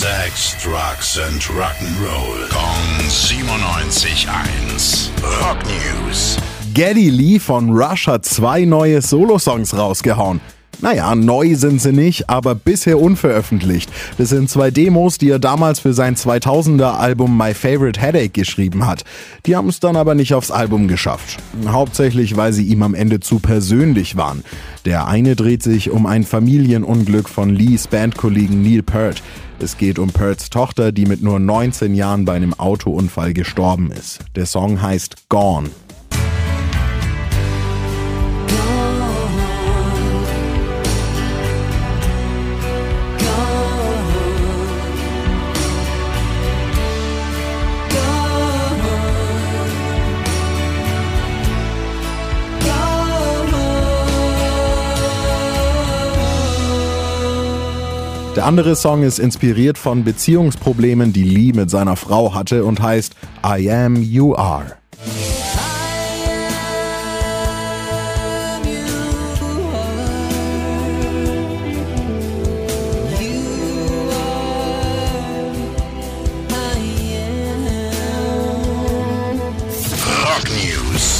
Sex, Drugs and Rock'n'Roll. Kong 97.1. Rock News. Geddy Lee von Rush hat zwei neue Solosongs rausgehauen. Naja, neu sind sie nicht, aber bisher unveröffentlicht. Das sind zwei Demos, die er damals für sein 2000er Album My Favorite Headache geschrieben hat. Die haben es dann aber nicht aufs Album geschafft. Hauptsächlich, weil sie ihm am Ende zu persönlich waren. Der eine dreht sich um ein Familienunglück von Lees Bandkollegen Neil Peart. Es geht um Pearts Tochter, die mit nur 19 Jahren bei einem Autounfall gestorben ist. Der Song heißt Gone. Der andere Song ist inspiriert von Beziehungsproblemen, die Lee mit seiner Frau hatte und heißt I Am You Are. News.